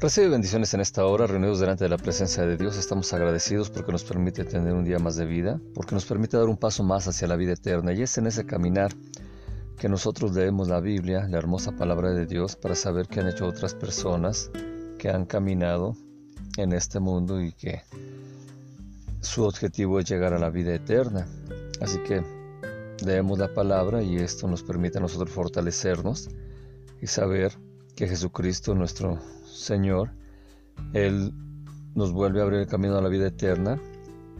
Recibe bendiciones en esta hora, reunidos delante de la presencia de Dios. Estamos agradecidos porque nos permite tener un día más de vida, porque nos permite dar un paso más hacia la vida eterna. Y es en ese caminar que nosotros leemos la Biblia, la hermosa palabra de Dios, para saber qué han hecho otras personas que han caminado en este mundo y que su objetivo es llegar a la vida eterna. Así que leemos la palabra y esto nos permite a nosotros fortalecernos y saber que Jesucristo, nuestro Señor, Él nos vuelve a abrir el camino a la vida eterna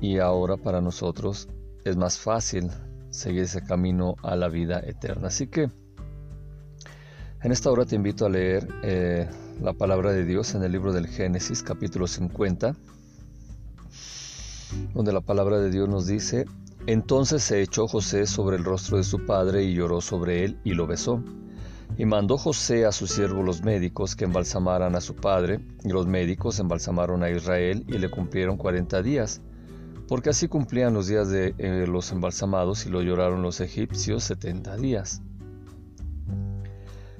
y ahora para nosotros es más fácil seguir ese camino a la vida eterna. Así que en esta hora te invito a leer eh, la palabra de Dios en el libro del Génesis capítulo 50, donde la palabra de Dios nos dice, entonces se echó José sobre el rostro de su padre y lloró sobre él y lo besó. Y mandó José a sus siervos los médicos que embalsamaran a su padre, y los médicos embalsamaron a Israel y le cumplieron cuarenta días, porque así cumplían los días de eh, los embalsamados y lo lloraron los egipcios setenta días.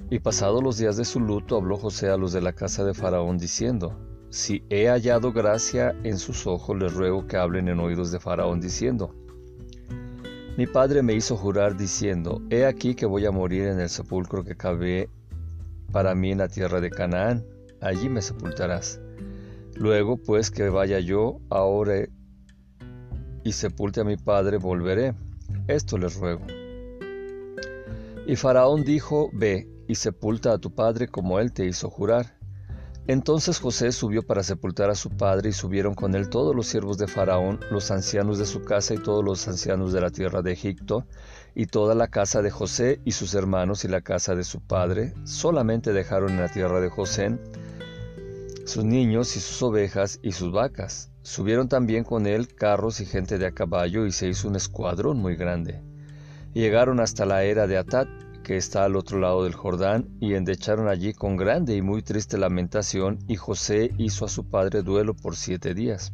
Y pasados los días de su luto habló José a los de la casa de Faraón diciendo, Si he hallado gracia en sus ojos, les ruego que hablen en oídos de Faraón diciendo, mi padre me hizo jurar diciendo, He aquí que voy a morir en el sepulcro que cabe para mí en la tierra de Canaán, allí me sepultarás. Luego, pues que vaya yo ahora y sepulte a mi padre, volveré. Esto les ruego. Y Faraón dijo, Ve y sepulta a tu padre como él te hizo jurar. Entonces José subió para sepultar a su padre y subieron con él todos los siervos de Faraón, los ancianos de su casa y todos los ancianos de la tierra de Egipto, y toda la casa de José y sus hermanos y la casa de su padre. Solamente dejaron en la tierra de José sus niños y sus ovejas y sus vacas. Subieron también con él carros y gente de a caballo y se hizo un escuadrón muy grande. Llegaron hasta la era de Atat, que está al otro lado del Jordán, y endecharon allí con grande y muy triste lamentación, y José hizo a su padre duelo por siete días.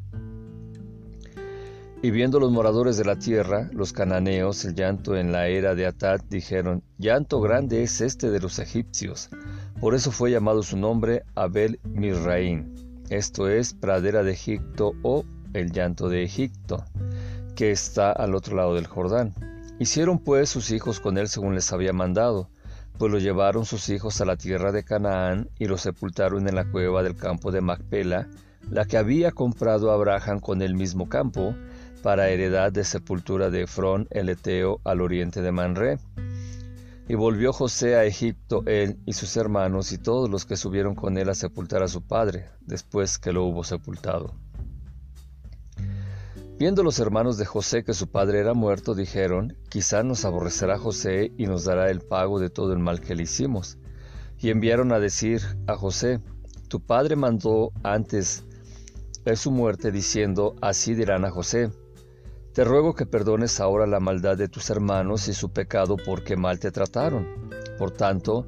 Y viendo los moradores de la tierra, los cananeos, el llanto en la era de Atad, dijeron, Llanto grande es este de los egipcios. Por eso fue llamado su nombre Abel Misraín, esto es, pradera de Egipto o el llanto de Egipto, que está al otro lado del Jordán. Hicieron pues sus hijos con él según les había mandado, pues lo llevaron sus hijos a la tierra de Canaán y lo sepultaron en la cueva del campo de Macpela, la que había comprado Abraham con el mismo campo, para heredad de sepultura de Efrón el Eteo al oriente de Manre. Y volvió José a Egipto él y sus hermanos y todos los que subieron con él a sepultar a su padre, después que lo hubo sepultado. Viendo los hermanos de José que su padre era muerto, dijeron, quizá nos aborrecerá José y nos dará el pago de todo el mal que le hicimos. Y enviaron a decir a José, tu padre mandó antes de su muerte diciendo, así dirán a José, te ruego que perdones ahora la maldad de tus hermanos y su pecado porque mal te trataron. Por tanto,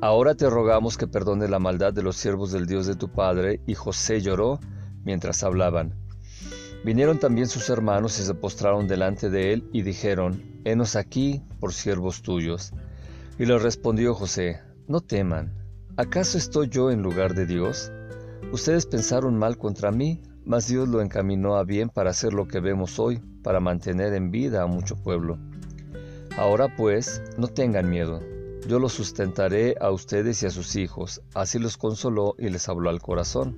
ahora te rogamos que perdones la maldad de los siervos del Dios de tu padre. Y José lloró mientras hablaban. Vinieron también sus hermanos y se postraron delante de él y dijeron, Henos aquí por siervos tuyos. Y le respondió José, No teman, ¿acaso estoy yo en lugar de Dios? Ustedes pensaron mal contra mí, mas Dios lo encaminó a bien para hacer lo que vemos hoy, para mantener en vida a mucho pueblo. Ahora pues, no tengan miedo, yo los sustentaré a ustedes y a sus hijos. Así los consoló y les habló al corazón.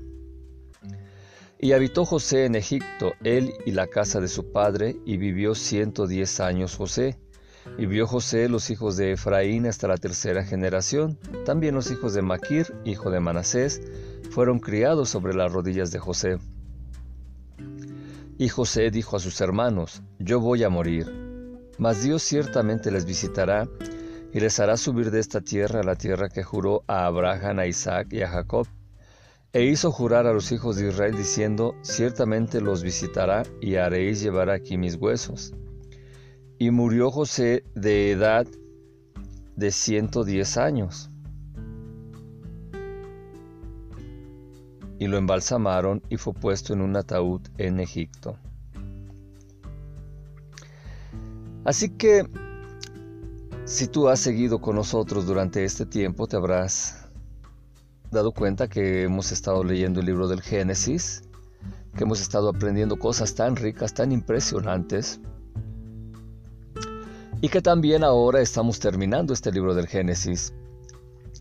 Y habitó José en Egipto, él y la casa de su padre, y vivió ciento diez años José. Y vio José los hijos de Efraín hasta la tercera generación. También los hijos de Maquir, hijo de Manasés, fueron criados sobre las rodillas de José. Y José dijo a sus hermanos, Yo voy a morir, mas Dios ciertamente les visitará y les hará subir de esta tierra a la tierra que juró a Abraham, a Isaac y a Jacob e hizo jurar a los hijos de Israel diciendo, ciertamente los visitará y haréis llevar aquí mis huesos. Y murió José de edad de ciento diez años. Y lo embalsamaron y fue puesto en un ataúd en Egipto. Así que, si tú has seguido con nosotros durante este tiempo, te habrás dado cuenta que hemos estado leyendo el libro del Génesis, que hemos estado aprendiendo cosas tan ricas, tan impresionantes, y que también ahora estamos terminando este libro del Génesis.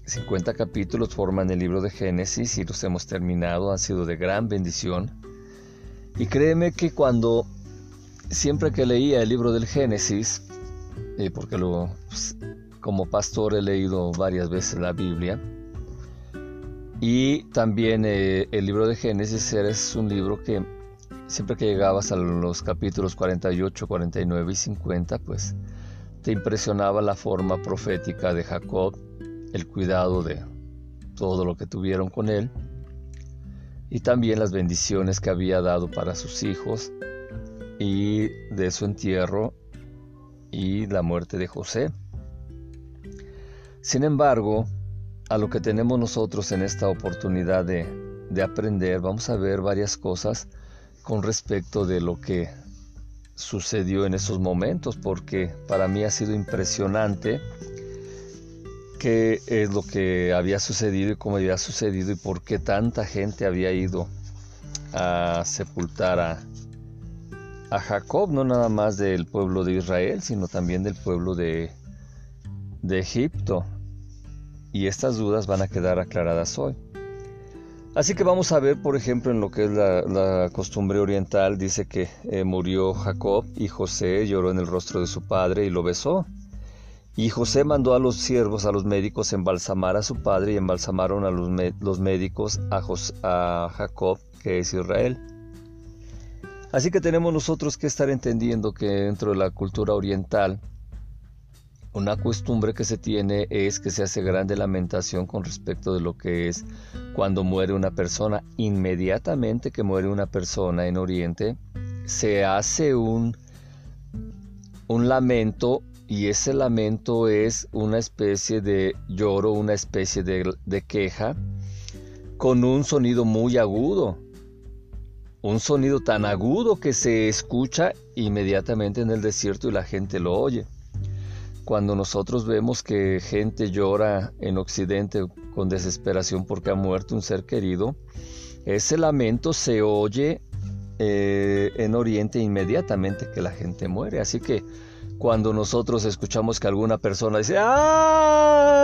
50 capítulos forman el libro de Génesis y los hemos terminado, han sido de gran bendición. Y créeme que cuando, siempre que leía el libro del Génesis, eh, porque lo, pues, como pastor he leído varias veces la Biblia, y también eh, el libro de Génesis es un libro que siempre que llegabas a los capítulos 48, 49 y 50, pues te impresionaba la forma profética de Jacob, el cuidado de todo lo que tuvieron con él y también las bendiciones que había dado para sus hijos y de su entierro y la muerte de José. Sin embargo, a lo que tenemos nosotros en esta oportunidad de, aprender, vamos a ver varias cosas con respecto de lo que sucedió en esos momentos, porque para mí ha sido impresionante qué es lo que había sucedido y cómo había sucedido y por qué tanta gente había ido a sepultar a, a Jacob, no nada más del pueblo de Israel, sino también del pueblo de, de Egipto y estas dudas van a quedar aclaradas hoy. Así que vamos a ver, por ejemplo, en lo que es la, costumbre oriental, dice que eh, murió Jacob y José lloró en el rostro de su padre y lo besó. Y José mandó a los siervos, a los médicos, embalsamar a su padre y embalsamaron a los, los médicos a, a Jacob, que es Israel. Así que tenemos nosotros que estar entendiendo que dentro de la cultura oriental, una costumbre que se tiene es que se hace grande lamentación con respecto de lo que es cuando muere una persona. Inmediatamente que muere una persona en Oriente, se hace un, un lamento y ese lamento es una especie de lloro, una especie de, de queja con un sonido muy agudo. Un sonido tan agudo que se escucha inmediatamente en el desierto y la gente lo oye. Cuando nosotros vemos que gente llora en Occidente con desesperación porque ha muerto un ser querido, ese lamento se oye eh, en Oriente inmediatamente que la gente muere. Así que cuando nosotros escuchamos que alguna persona dice ¡Ah!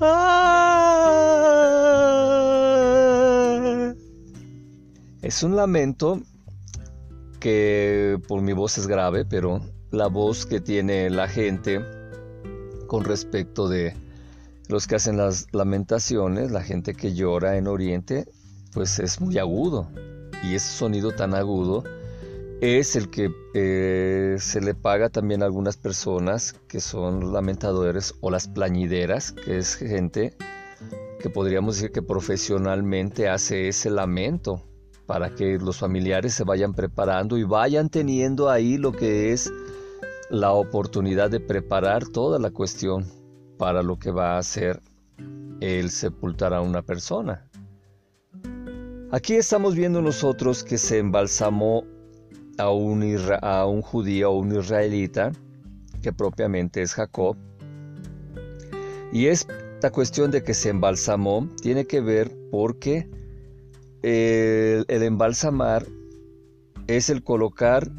¡Ah! Es un lamento que por mi voz es grave, pero la voz que tiene la gente con respecto de los que hacen las lamentaciones, la gente que llora en Oriente, pues es muy agudo. Y ese sonido tan agudo es el que eh, se le paga también a algunas personas que son lamentadores o las plañideras, que es gente que podríamos decir que profesionalmente hace ese lamento para que los familiares se vayan preparando y vayan teniendo ahí lo que es la oportunidad de preparar toda la cuestión para lo que va a ser el sepultar a una persona. Aquí estamos viendo nosotros que se embalsamó a un, a un judío o un israelita, que propiamente es Jacob. Y esta cuestión de que se embalsamó tiene que ver porque el, el embalsamar es el colocar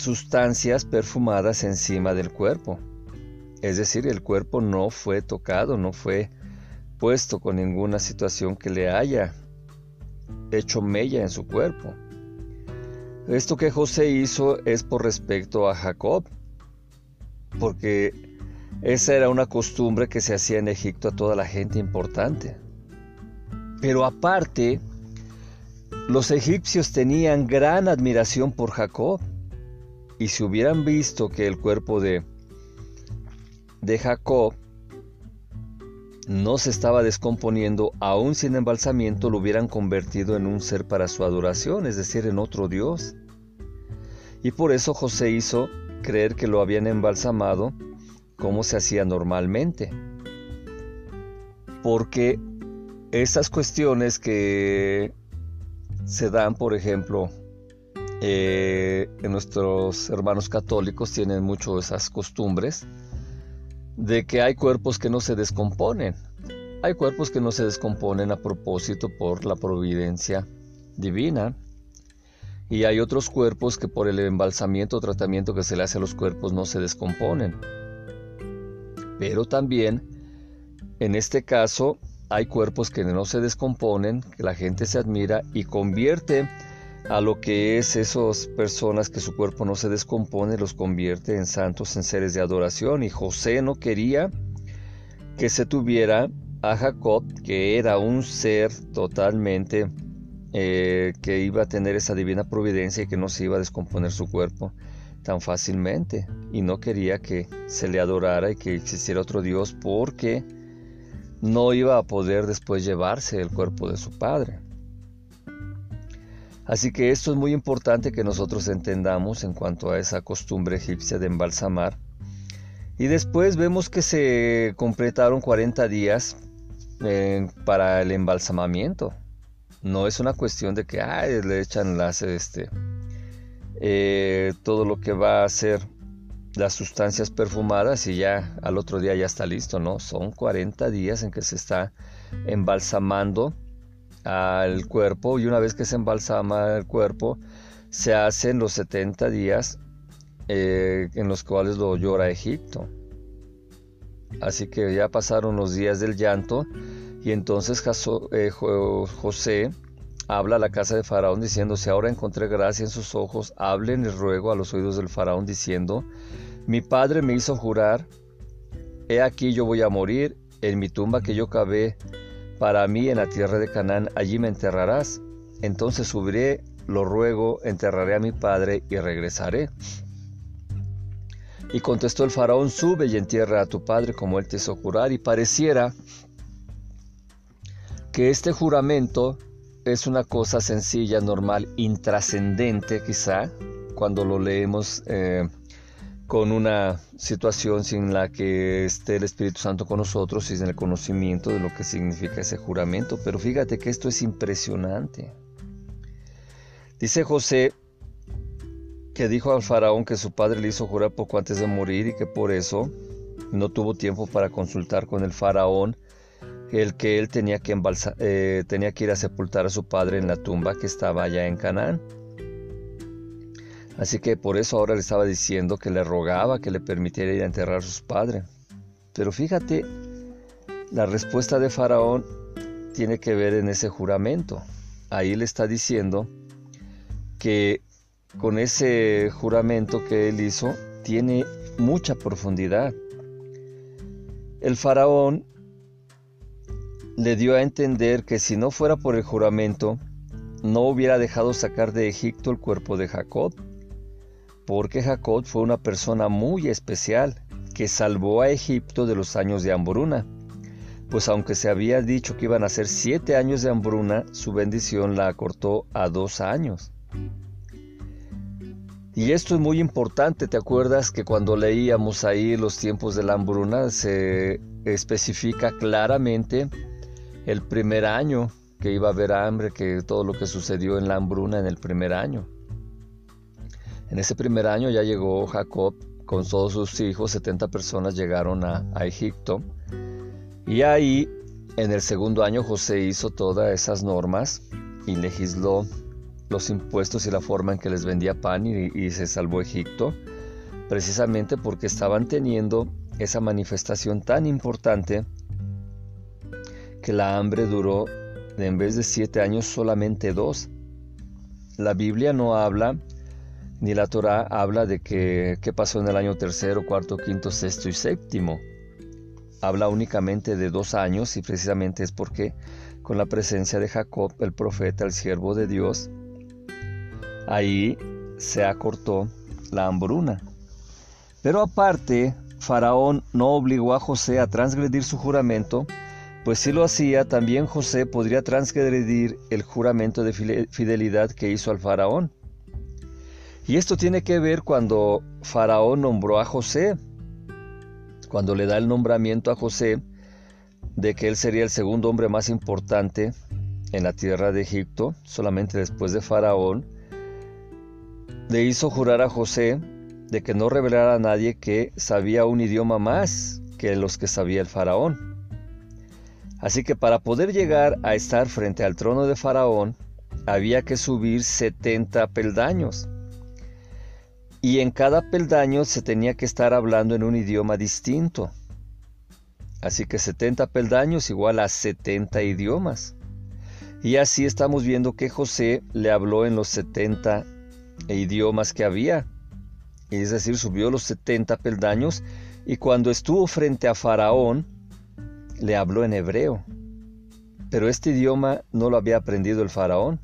sustancias perfumadas encima del cuerpo. Es decir, el cuerpo no fue tocado, no fue puesto con ninguna situación que le haya hecho mella en su cuerpo. Esto que José hizo es por respecto a Jacob, porque esa era una costumbre que se hacía en Egipto a toda la gente importante. Pero aparte, los egipcios tenían gran admiración por Jacob. Y si hubieran visto que el cuerpo de, de Jacob no se estaba descomponiendo, aún sin embalsamiento lo hubieran convertido en un ser para su adoración, es decir, en otro Dios. Y por eso José hizo creer que lo habían embalsamado como se hacía normalmente. Porque esas cuestiones que se dan, por ejemplo, eh, nuestros hermanos católicos tienen mucho esas costumbres de que hay cuerpos que no se descomponen. hay cuerpos que no se descomponen a propósito por la providencia divina. Y hay otros cuerpos que por el embalsamiento o tratamiento que se le hace a los cuerpos no se descomponen. Pero también, en este caso, hay cuerpos que no se descomponen, que la gente se admira y convierte a lo que es esas personas que su cuerpo no se descompone, los convierte en santos, en seres de adoración. Y José no quería que se tuviera a Jacob, que era un ser totalmente eh, que iba a tener esa divina providencia y que no se iba a descomponer su cuerpo tan fácilmente. Y no quería que se le adorara y que existiera otro Dios porque no iba a poder después llevarse el cuerpo de su padre. Así que esto es muy importante que nosotros entendamos en cuanto a esa costumbre egipcia de embalsamar. Y después vemos que se completaron 40 días eh, para el embalsamamiento. No es una cuestión de que le echan las, este, eh, todo lo que va a ser las sustancias perfumadas y ya al otro día ya está listo, ¿no? Son 40 días en que se está embalsamando al cuerpo y una vez que se embalsama el cuerpo se hacen los 70 días eh, en los cuales lo llora Egipto. Así que ya pasaron los días del llanto y entonces eh, José habla a la casa de Faraón diciendo, si ahora encontré gracia en sus ojos, hablen y ruego a los oídos del Faraón diciendo, mi padre me hizo jurar, he aquí yo voy a morir, en mi tumba que yo cavé para mí en la tierra de Canaán, allí me enterrarás. Entonces subiré, lo ruego, enterraré a mi padre y regresaré. Y contestó el faraón, sube y entierra a tu padre como él te hizo jurar. Y pareciera que este juramento es una cosa sencilla, normal, intrascendente quizá, cuando lo leemos eh, con una situación sin la que esté el Espíritu Santo con nosotros y sin el conocimiento de lo que significa ese juramento. Pero fíjate que esto es impresionante. Dice José que dijo al faraón que su padre le hizo jurar poco antes de morir y que por eso no tuvo tiempo para consultar con el faraón el que él tenía que, eh, tenía que ir a sepultar a su padre en la tumba que estaba allá en Canaán. Así que por eso ahora le estaba diciendo que le rogaba que le permitiera ir a enterrar a su padre. Pero fíjate, la respuesta de Faraón tiene que ver en ese juramento. Ahí le está diciendo que con ese juramento que él hizo tiene mucha profundidad. El faraón le dio a entender que si no fuera por el juramento, no hubiera dejado sacar de Egipto el cuerpo de Jacob porque Jacob fue una persona muy especial que salvó a Egipto de los años de hambruna. Pues aunque se había dicho que iban a ser siete años de hambruna, su bendición la acortó a dos años. Y esto es muy importante, ¿te acuerdas que cuando leíamos ahí los tiempos de la hambruna se especifica claramente el primer año que iba a haber hambre, que todo lo que sucedió en la hambruna en el primer año? En ese primer año ya llegó Jacob con todos sus hijos, 70 personas llegaron a, Egipto. Y ahí, en el segundo año, José hizo todas esas normas y legisló los impuestos y la forma en que les vendía pan y, se salvó Egipto, precisamente porque estaban teniendo esa manifestación tan importante que la hambre duró en vez de siete años solamente dos. La Biblia no habla ni la Torah habla de que, qué pasó en el año tercero, cuarto, quinto, sexto y séptimo. Habla únicamente de dos años y precisamente es porque con la presencia de Jacob, el profeta, el siervo de Dios, ahí se acortó la hambruna. Pero aparte, Faraón no obligó a José a transgredir su juramento, pues si lo hacía, también José podría transgredir el juramento de fidelidad que hizo al Faraón. Y esto tiene que ver cuando Faraón nombró a José, cuando le da el nombramiento a José de que él sería el segundo hombre más importante en la tierra de Egipto, solamente después de Faraón, le hizo jurar a José de que no revelara a nadie que sabía un idioma más que los que sabía el faraón. Así que para poder llegar a estar frente al trono de Faraón, había que subir 70 peldaños. Y en cada peldaño se tenía que estar hablando en un idioma distinto. Así que 70 peldaños igual a 70 idiomas. Y así estamos viendo que José le habló en los 70 idiomas que había. Es decir, subió los 70 peldaños y cuando estuvo frente a Faraón, le habló en hebreo. Pero este idioma no lo había aprendido el Faraón.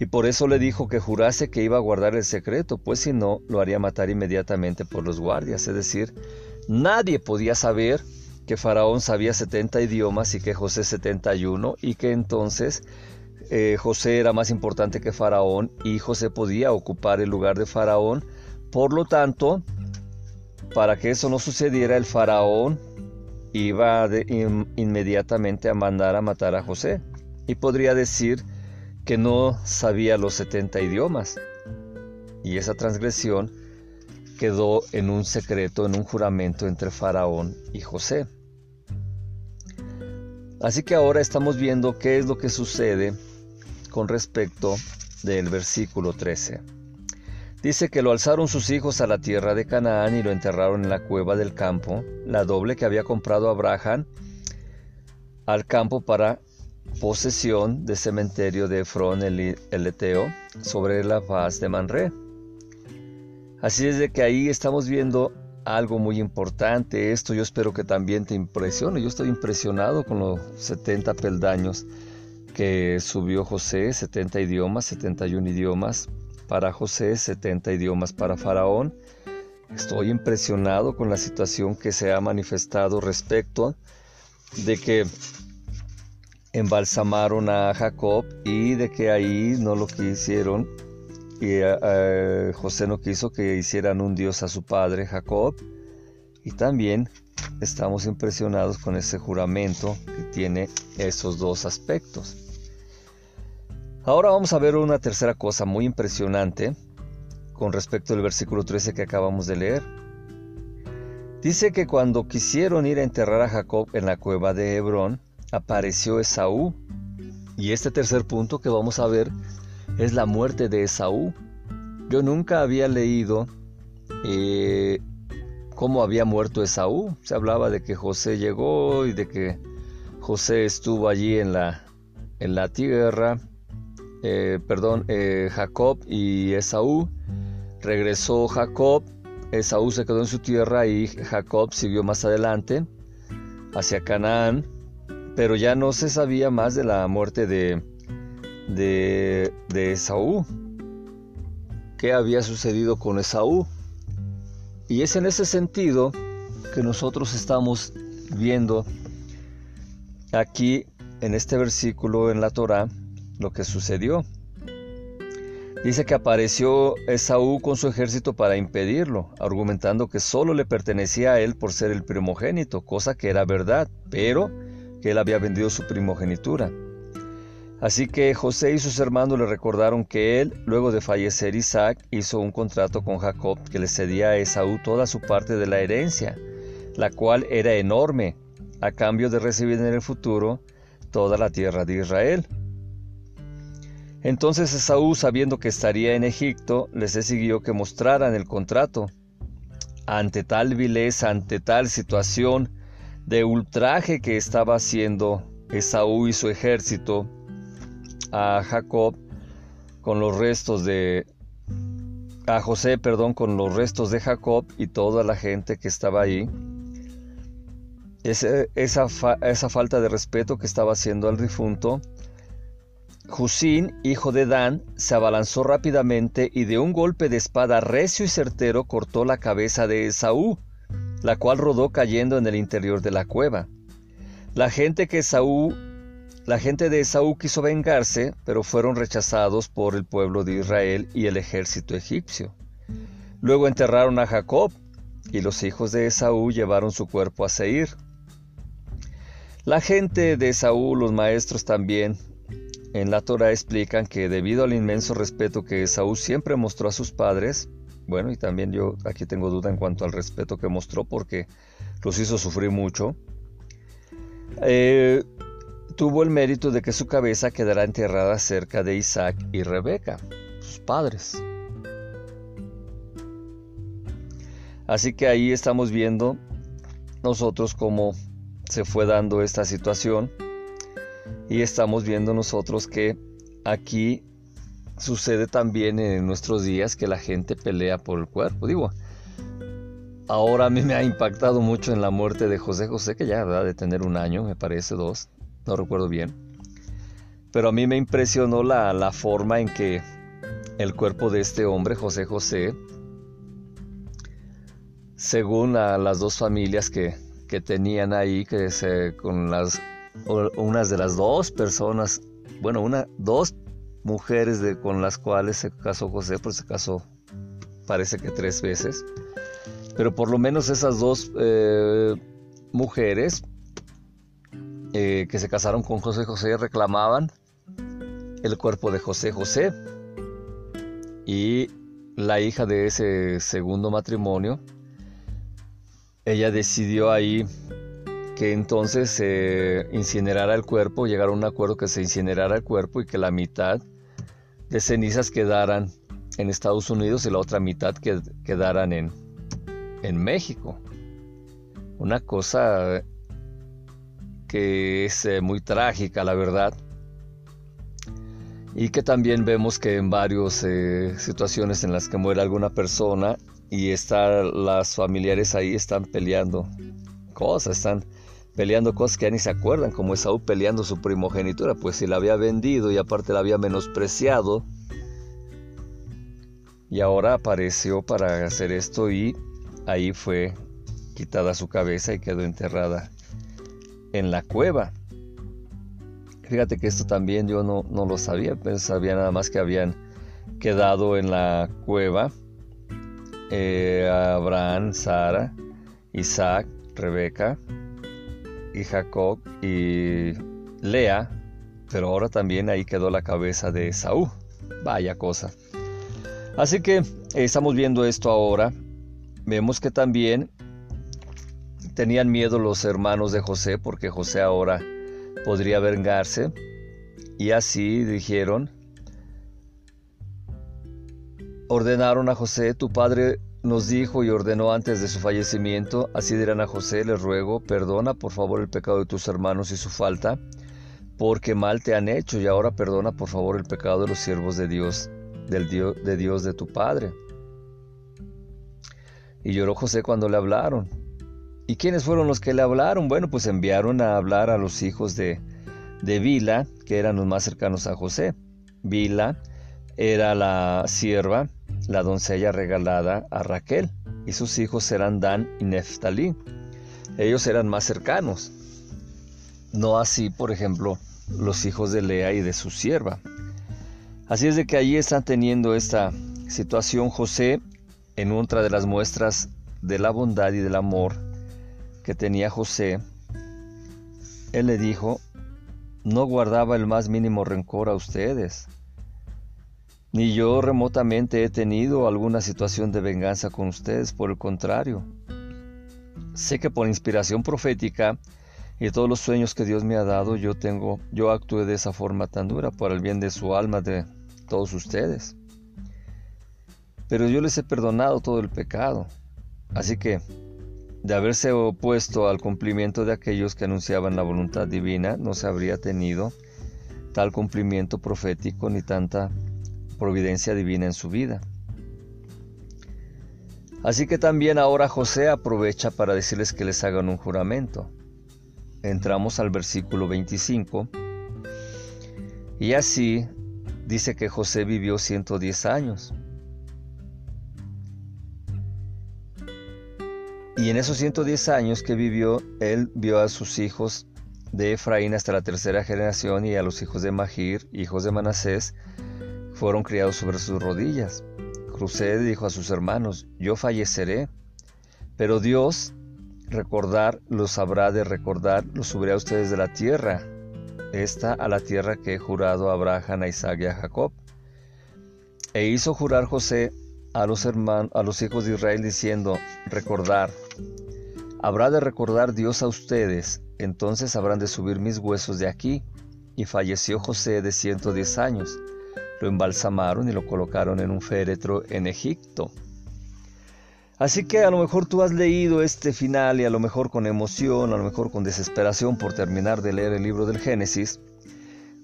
Y por eso le dijo que jurase que iba a guardar el secreto, pues si no, lo haría matar inmediatamente por los guardias. Es decir, nadie podía saber que Faraón sabía 70 idiomas y que José 71 y que entonces eh, José era más importante que Faraón y José podía ocupar el lugar de Faraón. Por lo tanto, para que eso no sucediera, el Faraón iba inmediatamente a mandar a matar a José y podría decir que no sabía los 70 idiomas. Y esa transgresión quedó en un secreto, en un juramento entre Faraón y José. Así que ahora estamos viendo qué es lo que sucede con respecto del versículo 13. Dice que lo alzaron sus hijos a la tierra de Canaán y lo enterraron en la cueva del campo, la doble que había comprado Abraham al campo para posesión de cementerio de Efrón el, Eteo sobre la paz de Manré. Así es de que ahí estamos viendo algo muy importante. Esto yo espero que también te impresione. Yo estoy impresionado con los 70 peldaños que subió José, 70 idiomas, 71 idiomas para José, 70 idiomas para Faraón. Estoy impresionado con la situación que se ha manifestado respecto de que embalsamaron a Jacob y de que ahí no lo quisieron y eh, eh, José no quiso que hicieran un dios a su padre Jacob. Y también estamos impresionados con ese juramento que tiene esos dos aspectos. Ahora vamos a ver una tercera cosa muy impresionante con respecto al versículo 13 que acabamos de leer. Dice que cuando quisieron ir a enterrar a Jacob en la cueva de Hebrón, apareció Esaú. Y este tercer punto que vamos a ver es la muerte de Esaú. Yo nunca había leído eh, cómo había muerto Esaú. Se hablaba de que José llegó y de que José estuvo allí en la, en la tierra, eh, perdón, eh, Jacob y Esaú. Regresó Jacob, Esaú se quedó en su tierra y Jacob siguió más adelante hacia Canaán, pero ya no se sabía más de la muerte de, de, Esaú. ¿Qué había sucedido con Esaú? Y es en ese sentido que nosotros estamos viendo aquí en este versículo en la Torá lo que sucedió. Dice que apareció Esaú con su ejército para impedirlo, argumentando que solo le pertenecía a él por ser el primogénito, cosa que era verdad, pero que él había vendido su primogenitura. Así que José y sus hermanos le recordaron que él, luego de fallecer Isaac, hizo un contrato con Jacob que le cedía a Esaú toda su parte de la herencia, la cual era enorme, a cambio de recibir en el futuro toda la tierra de Israel. Entonces Esaú, sabiendo que estaría en Egipto, les exigió que mostraran el contrato. Ante tal vileza, ante tal situación de ultraje que estaba haciendo Esaú y su ejército, a Jacob con los restos de a José, perdón, con los restos de Jacob y toda la gente que estaba ahí. esa, esa falta de respeto que estaba haciendo al difunto, Jusín, hijo de Dan, se abalanzó rápidamente y de un golpe de espada recio y certero cortó la cabeza de Esaú, la cual rodó cayendo en el interior de la cueva. La gente de Esaú quiso vengarse, pero fueron rechazados por el pueblo de Israel y el ejército egipcio. Luego enterraron a Jacob, y los hijos de Esaú llevaron su cuerpo a Seir. La gente de Esaú, los maestros también, en la Torah explican que debido al inmenso respeto que Esaú siempre mostró a sus padres, bueno, y también yo aquí tengo duda en cuanto al respeto que mostró porque los hizo sufrir mucho, eh, tuvo el mérito de que su cabeza quedará enterrada cerca de Isaac y Rebeca, sus padres. Así que ahí estamos viendo nosotros cómo se fue dando esta situación y estamos viendo nosotros que aquí sucede también en nuestros días que la gente pelea por el cuerpo. Digo, ahora a mí me ha impactado mucho en la muerte de José José, que ya va de tener un año, me parece, dos, no recuerdo bien. Pero a mí me impresionó la, la forma en que el cuerpo de este hombre, José José, según las dos familias que, que tenían ahí, que se, con las unas de las dos personas, bueno, una, dos mujeres de, con las cuales se casó José, pues se casó parece que tres veces, pero por lo menos esas dos eh, mujeres eh, que se casaron con José José reclamaban el cuerpo de José José. Y la hija de ese segundo matrimonio, ella decidió ahí que entonces se incinerara el cuerpo, llegaron a un acuerdo que se incinerara el cuerpo y que la mitad de cenizas quedaran en Estados Unidos y la otra mitad que, quedaran en, en México. Una cosa que es eh, muy trágica, la verdad. Y que también vemos que en varias eh, situaciones en las que muere alguna persona y las familiares ahí están peleando cosas, están peleando cosas que ya ni se acuerdan, como Esaú peleando su primogenitura, pues si la había vendido y aparte la había menospreciado, y ahora apareció para hacer esto y ahí fue quitada su cabeza y quedó enterrada en la cueva. Fíjate que esto también yo no, no lo sabía, pero sabía nada más que habían quedado en la cueva eh, Abraham, Sara, Isaac, Rebeca, y Jacob y Lea, pero ahora también ahí quedó la cabeza de Saúl. Vaya cosa. Así que estamos viendo esto ahora. Vemos que también tenían miedo los hermanos de José porque José ahora podría vengarse. Y así dijeron, ordenaron a José, tu padre nos dijo y ordenó antes de su fallecimiento, así dirán a José, le ruego, perdona por favor el pecado de tus hermanos y su falta, porque mal te han hecho, y ahora perdona por favor el pecado de los siervos de Dios, del Dios de Dios de tu Padre. Y lloró José cuando le hablaron. ¿Y quiénes fueron los que le hablaron? Bueno, pues enviaron a hablar a los hijos de, de Bila, que eran los más cercanos a José. Bila era la sierva la doncella regalada a Raquel, y sus hijos eran Dan y Neftalí. Ellos eran más cercanos. No así, por ejemplo, los hijos de Lea y de su sierva. Así es de que allí están teniendo esta situación José en otra de las muestras de la bondad y del amor que tenía José. Él le dijo, no guardaba el más mínimo rencor a ustedes ni yo remotamente he tenido alguna situación de venganza con ustedes, por el contrario. Sé que por inspiración profética y todos los sueños que Dios me ha dado, yo tengo, yo actué de esa forma tan dura por el bien de su alma de todos ustedes. Pero yo les he perdonado todo el pecado. Así que, de haberse opuesto al cumplimiento de aquellos que anunciaban la voluntad divina, no se habría tenido tal cumplimiento profético ni tanta providencia divina en su vida. Así que también ahora José aprovecha para decirles que les hagan un juramento. Entramos al versículo 25. Y así dice que José vivió 110 años. Y en esos 110 años que vivió, él vio a sus hijos de Efraín hasta la tercera generación y a los hijos de Magir, hijos de Manasés, fueron criados sobre sus rodillas. José dijo a sus hermanos, yo falleceré, pero Dios recordar los habrá de recordar, los subiré a ustedes de la tierra, esta a la tierra que he jurado a Abraham, a Isaac y a Jacob. E hizo jurar José a los, hermanos, a los hijos de Israel diciendo, recordar, habrá de recordar Dios a ustedes entonces habrán de subir mis huesos de aquí. Y falleció José de 110 años. Lo embalsamaron y lo colocaron en un féretro en Egipto. Así que a lo mejor tú has leído este final y a lo mejor con emoción, a lo mejor con desesperación por terminar de leer el libro del Génesis,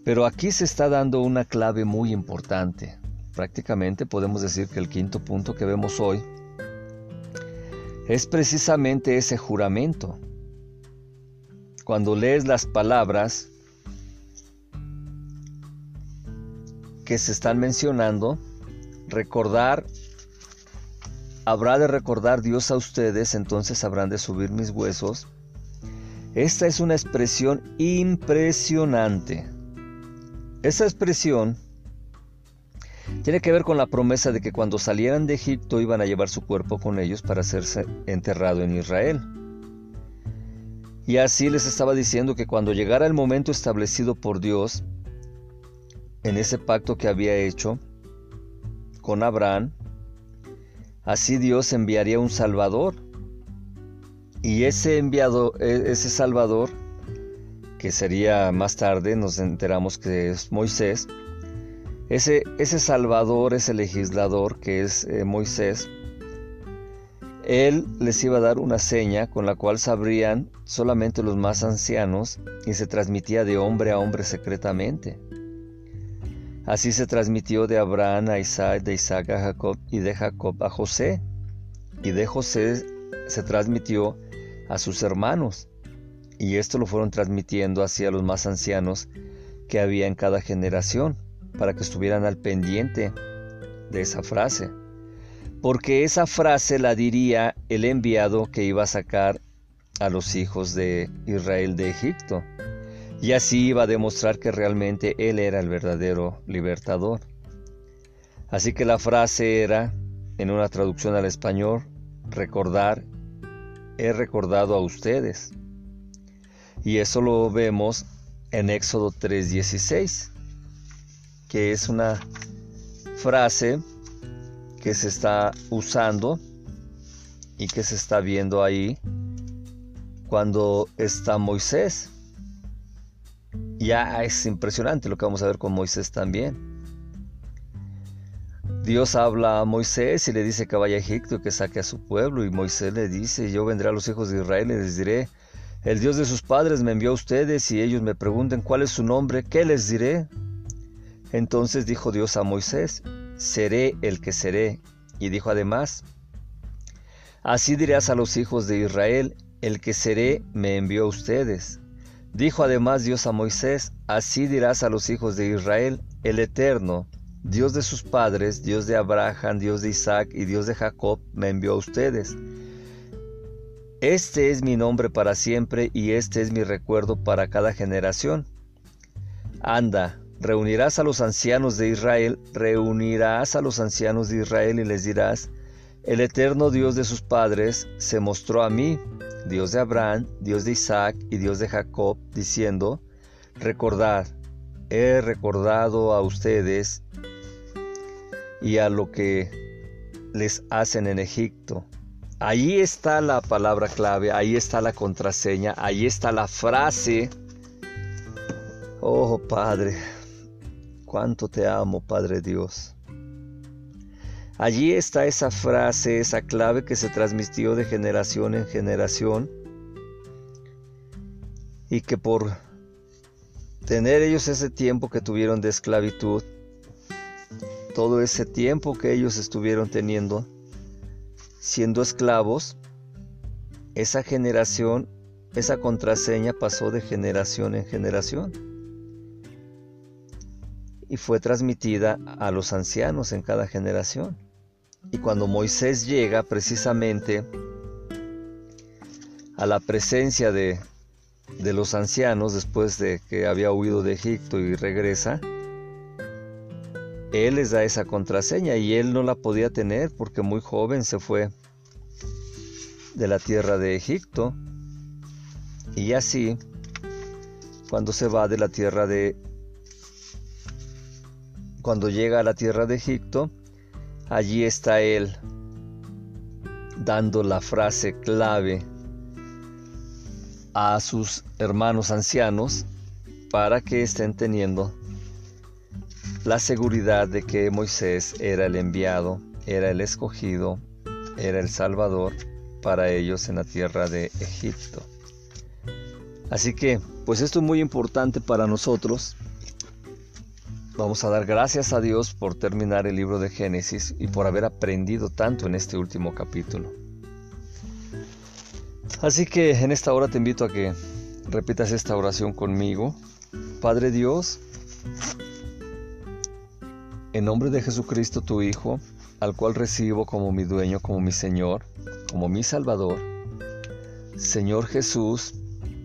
pero aquí se está dando una clave muy importante. Prácticamente podemos decir que el quinto punto que vemos hoy es precisamente ese juramento. Cuando lees las palabras que se están mencionando, recordar, habrá de recordar Dios a ustedes, entonces habrán de subir mis huesos. Esta es una expresión impresionante. Esta expresión tiene que ver con la promesa de que cuando salieran de Egipto iban a llevar su cuerpo con ellos para hacerse enterrado en Israel. Y así les estaba diciendo que cuando llegara el momento establecido por Dios, en ese pacto que había hecho con Abraham, así Dios enviaría un Salvador. Y ese enviado, e, ese Salvador, que sería más tarde, nos enteramos que es Moisés, ese, ese Salvador, ese legislador que es eh, Moisés, él les iba a dar una seña con la cual sabrían solamente los más ancianos y se transmitía de hombre a hombre secretamente. Así se transmitió de Abraham a Isaac, de Isaac a Jacob y de Jacob a José. Y de José se transmitió a sus hermanos. Y esto lo fueron transmitiendo hacia los más ancianos que había en cada generación para que estuvieran al pendiente de esa frase. Porque esa frase la diría el enviado que iba a sacar a los hijos de Israel de Egipto. Y así iba a demostrar que realmente él era el verdadero libertador. Así que la frase era, en una traducción al español, recordar, he recordado a ustedes. Y eso lo vemos en Éxodo 3:16 que es una frase que se está usando y que se está viendo ahí cuando está Moisés. Ya es impresionante lo que vamos a ver con Moisés también. Dios habla a Moisés y le dice que vaya a Egipto, que saque a su pueblo. Y Moisés le dice, yo vendré a los hijos de Israel y les diré, el Dios de sus padres me envió a ustedes y ellos me pregunten cuál es su nombre, ¿qué les diré? Entonces dijo Dios a Moisés, seré el que seré. Y dijo además, así dirás a los hijos de Israel, el que seré me envió a ustedes. Dijo además Dios a Moisés, así dirás a los hijos de Israel, el Eterno, Dios de sus padres, Dios de Abraham, Dios de Isaac y Dios de Jacob, me envió a ustedes. Este es mi nombre para siempre y este es mi recuerdo para cada generación. Anda, Reunirás a los ancianos de Israel, reunirás a los ancianos de Israel y les dirás, el eterno Dios de sus padres se mostró a mí, Dios de Abraham, Dios de Isaac y Dios de Jacob, diciendo, recordad, he recordado a ustedes y a lo que les hacen en Egipto. Ahí está la palabra clave, ahí está la contraseña, ahí está la frase. Oh Padre, cuánto te amo, Padre Dios. Allí está esa frase, esa clave que se transmitió de generación en generación y que por tener ellos ese tiempo que tuvieron de esclavitud, todo ese tiempo que ellos estuvieron teniendo siendo esclavos, esa generación, esa contraseña pasó de generación en generación y fue transmitida a los ancianos en cada generación. Y cuando Moisés llega precisamente a la presencia de, de los ancianos después de que había huido de Egipto y regresa, él les da esa contraseña y él no la podía tener porque muy joven se fue de la tierra de Egipto. Y así, cuando se va de la tierra de cuando llega a la tierra de Egipto, allí está él dando la frase clave a sus hermanos ancianos para que estén teniendo la seguridad de que Moisés era el enviado, era el escogido, era el Salvador para ellos en la tierra de Egipto. Así que, pues esto es muy importante para nosotros. Vamos a dar gracias a Dios por terminar el libro de Génesis y por haber aprendido tanto en este último capítulo. Así que en esta hora te invito a que repitas esta oración conmigo. Padre Dios, en nombre de Jesucristo tu Hijo, al cual recibo como mi dueño, como mi Señor, como mi Salvador, Señor Jesús,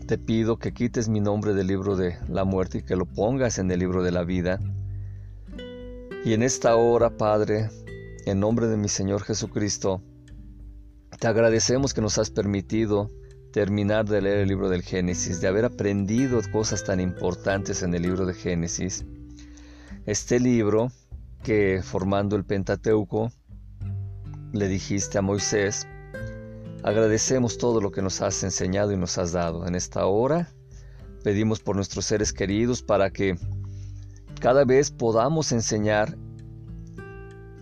te pido que quites mi nombre del libro de la muerte y que lo pongas en el libro de la vida. Y en esta hora, Padre, en nombre de mi Señor Jesucristo, te agradecemos que nos has permitido terminar de leer el libro del Génesis, de haber aprendido cosas tan importantes en el libro de Génesis. Este libro que formando el Pentateuco le dijiste a Moisés, Agradecemos todo lo que nos has enseñado y nos has dado. En esta hora pedimos por nuestros seres queridos para que cada vez podamos enseñar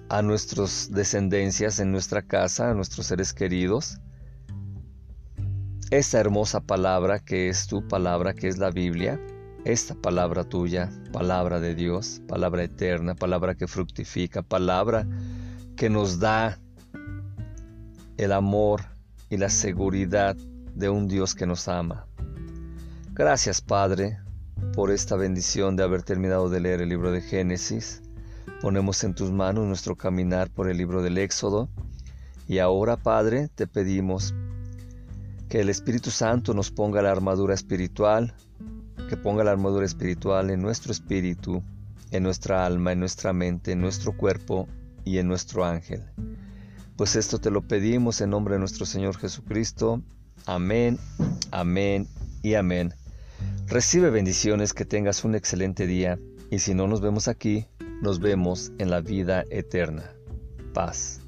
a nuestras descendencias en nuestra casa, a nuestros seres queridos, esta hermosa palabra que es tu palabra, que es la Biblia, esta palabra tuya, palabra de Dios, palabra eterna, palabra que fructifica, palabra que nos da el amor, y la seguridad de un Dios que nos ama. Gracias Padre por esta bendición de haber terminado de leer el libro de Génesis. Ponemos en tus manos nuestro caminar por el libro del Éxodo. Y ahora Padre te pedimos que el Espíritu Santo nos ponga la armadura espiritual, que ponga la armadura espiritual en nuestro espíritu, en nuestra alma, en nuestra mente, en nuestro cuerpo y en nuestro ángel. Pues esto te lo pedimos en nombre de nuestro Señor Jesucristo. Amén, amén y amén. Recibe bendiciones, que tengas un excelente día y si no nos vemos aquí, nos vemos en la vida eterna. Paz.